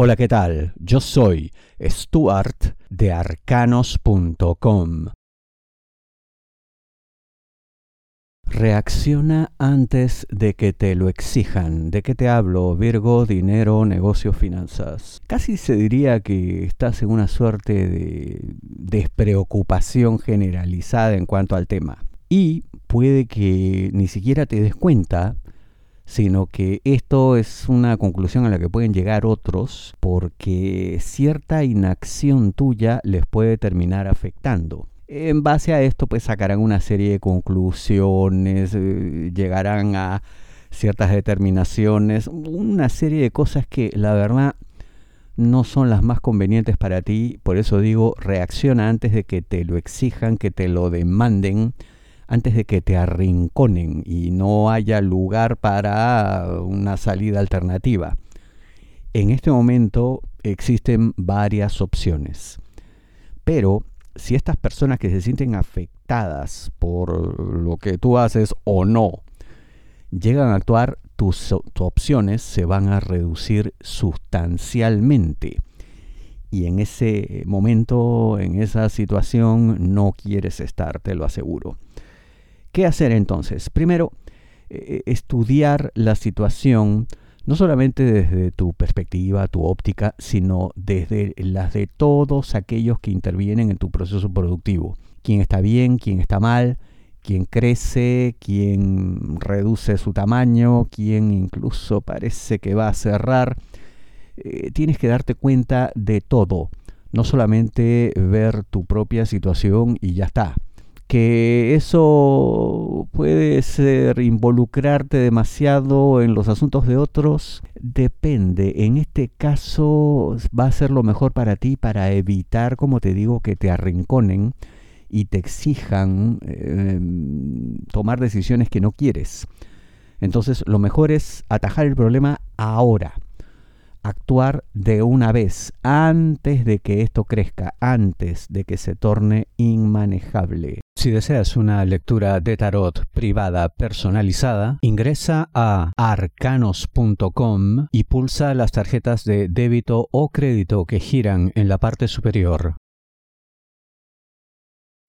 Hola, ¿qué tal? Yo soy Stuart de arcanos.com. Reacciona antes de que te lo exijan. ¿De qué te hablo? Virgo, dinero, negocio, finanzas. Casi se diría que estás en una suerte de despreocupación generalizada en cuanto al tema. Y puede que ni siquiera te des cuenta sino que esto es una conclusión a la que pueden llegar otros porque cierta inacción tuya les puede terminar afectando. En base a esto, pues sacarán una serie de conclusiones, eh, llegarán a ciertas determinaciones, una serie de cosas que la verdad no son las más convenientes para ti. Por eso digo, reacciona antes de que te lo exijan, que te lo demanden antes de que te arrinconen y no haya lugar para una salida alternativa. En este momento existen varias opciones, pero si estas personas que se sienten afectadas por lo que tú haces o no llegan a actuar, tus, opciones se van a reducir sustancialmente. Y en ese momento, en esa situación, no quieres estar, te lo aseguro. ¿Qué hacer entonces? Primero, eh, estudiar la situación no solamente desde tu perspectiva, tu óptica, sino desde las de todos aquellos que intervienen en tu proceso productivo. Quién está bien, quién está mal, quién crece, quién reduce su tamaño, quién incluso parece que va a cerrar. Eh, tienes que darte cuenta de todo, no solamente ver tu propia situación y ya está que eso puede ser involucrarte demasiado en los asuntos de otros, depende. En este caso va a ser lo mejor para ti para evitar, como te digo, que te arrinconen y te exijan em, tomar decisiones que no quieres. Entonces lo mejor es atajar el problema ahora actuar de una vez, antes de que esto crezca, antes de que se torne inmanejable. Si deseas una lectura de tarot privada personalizada, ingresa a arcanos.com y pulsa las tarjetas de débito o crédito que giran en la parte superior.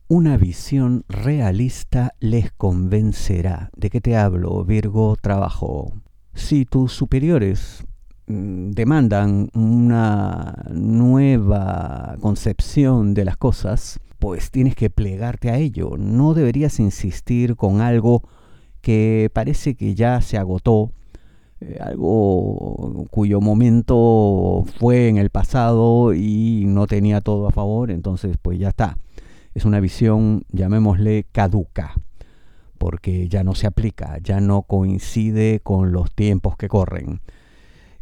Una visión realista les convencerá. ¿De qué te hablo, Virgo Trabajo? Si tus superiores demandan una nueva concepción de las cosas, pues tienes que plegarte a ello. No deberías insistir con algo que parece que ya se agotó, eh, algo cuyo momento fue en el pasado y no tenía todo a favor, entonces pues ya está. Es una visión, llamémosle, caduca, porque ya no se aplica, ya no coincide con los tiempos que corren.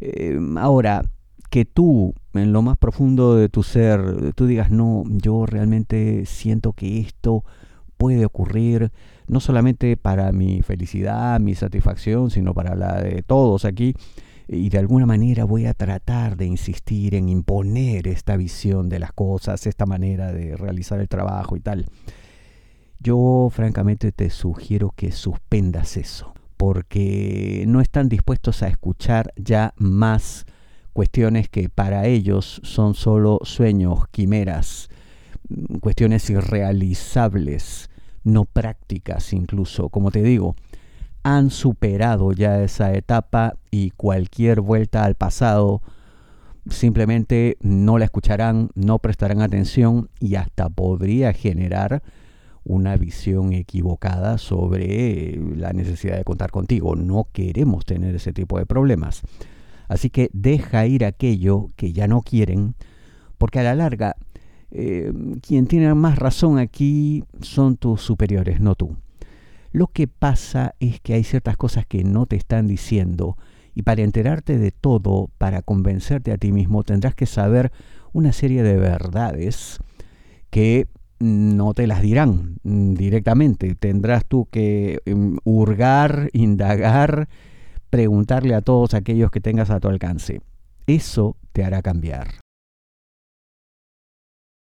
Em, ahora, que tú, en lo más profundo de tu ser, tú digas, no, yo realmente siento que esto puede ocurrir, no solamente para mi felicidad, mi satisfacción, sino para la de todos aquí, y de alguna manera voy a tratar de insistir en imponer esta visión de las cosas, esta manera de realizar el trabajo y tal. Yo francamente te sugiero que suspendas eso porque no están dispuestos a escuchar ya más cuestiones que para ellos son solo sueños, quimeras, mm, cuestiones irrealizables, no prácticas incluso. Como te digo, han superado ya esa etapa y cualquier vuelta al pasado simplemente no la escucharán, no prestarán atención y hasta podría generar una visión equivocada sobre la necesidad de contar contigo. No queremos tener ese tipo de problemas. Así que deja ir aquello que ya no quieren, porque a la larga eh, quien tiene más razón aquí son tus superiores, no tú. Lo que pasa es que hay ciertas cosas que no te están diciendo y para enterarte de todo, para convencerte a ti mismo, tendrás que saber una serie de verdades que no te las dirán directamente. Tendrás tú que mm, hurgar, indagar, preguntarle a todos aquellos que tengas a tu alcance. Eso te hará cambiar.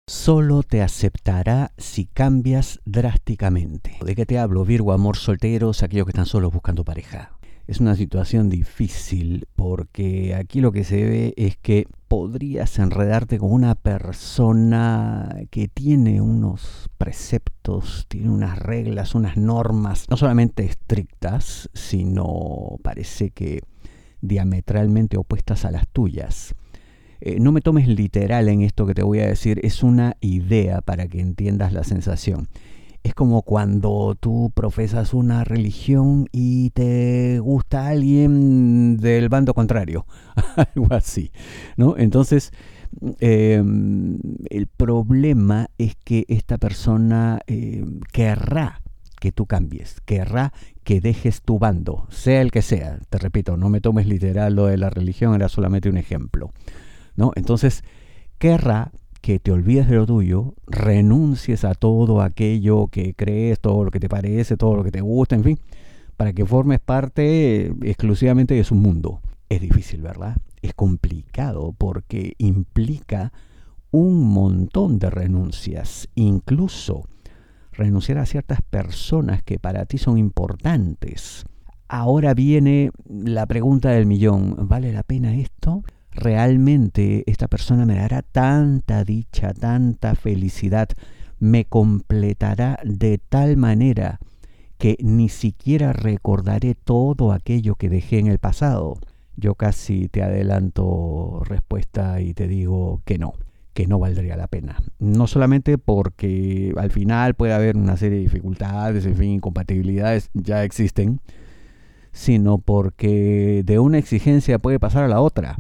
Solo te aceptará si cambias drásticamente. ¿De qué te hablo, Virgo, amor solteros, aquellos que están solos buscando pareja? Es una situación difícil porque aquí lo que se ve es que podrías enredarte con una persona que tiene unos preceptos, tiene unas reglas, unas normas, no solamente estrictas, sino parece que diametralmente opuestas a las tuyas. Eh, no me tomes literal en esto que te voy a decir, es una idea para que entiendas la sensación es como cuando tú profesas una religión y te gusta alguien del bando contrario, algo así, ¿no? Entonces, em, el problema es que esta persona em, querrá que tú cambies, querrá que dejes tu bando, sea el que sea. Te repito, no me tomes literal lo de la religión, era solamente un ejemplo, ¿no? Entonces, querrá que te olvides de lo tuyo, renuncies a todo aquello que crees, todo lo que te parece, todo lo que te gusta, en fin, para que formes parte exclusivamente de su mundo. Es difícil, ¿verdad? Es complicado porque implica un montón de renuncias, incluso renunciar a ciertas personas que para ti son importantes. Ahora viene la pregunta del millón, ¿vale la pena esto? Realmente esta persona me dará tanta dicha, tanta felicidad, me completará de tal manera que ni siquiera recordaré todo aquello que dejé en el pasado. Yo casi te adelanto respuesta y te digo que no, que no valdría la pena. No solamente porque al final puede haber una serie de dificultades, en fin, incompatibilidades ya existen, sino porque de una exigencia puede pasar a la otra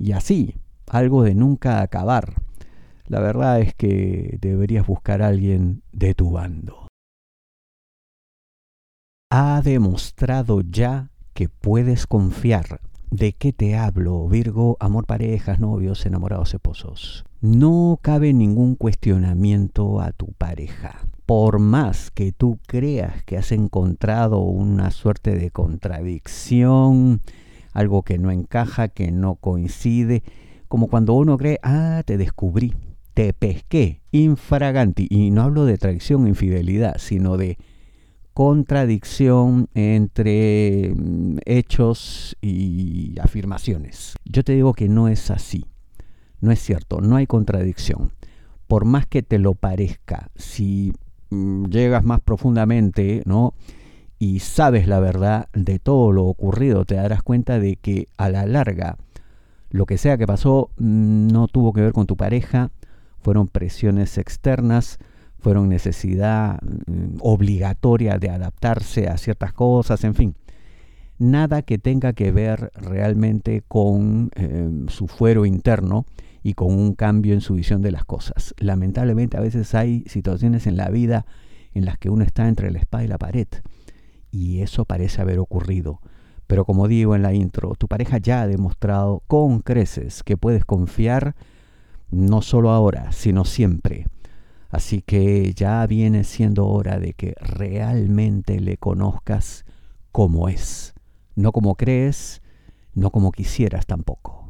y así, algo de nunca acabar. La verdad es que deberías buscar a alguien de tu bando. Ha demostrado ya que puedes confiar. ¿De qué te hablo, Virgo? Amor, parejas, novios, enamorados, esposos. No cabe ningún cuestionamiento a tu pareja. Por más que tú creas que has encontrado una suerte de contradicción, algo que no encaja, que no coincide, como cuando uno cree, ah, te descubrí, te pesqué, infraganti, y no hablo de traición infidelidad, sino de contradicción entre mm, hechos y afirmaciones. Yo te digo que no es así, no es cierto, no hay contradicción. Por más que te lo parezca, si mm, llegas más profundamente, ¿no? Y sabes la verdad de todo lo ocurrido, te darás cuenta de que a la larga lo que sea que pasó mm, no tuvo que ver con tu pareja, fueron presiones externas, fueron necesidad mm, obligatoria de adaptarse a ciertas cosas, en fin. Nada que tenga que ver realmente con em, su fuero interno y con un cambio en su visión de las cosas. Lamentablemente a veces hay situaciones en la vida en las que uno está entre la espada y la pared y eso parece haber ocurrido. Pero como digo en la intro, tu pareja ya ha demostrado con creces que puedes confiar no solo ahora, sino siempre. Así que ya viene siendo hora de que realmente le conozcas como es, no como crees, no como quisieras tampoco.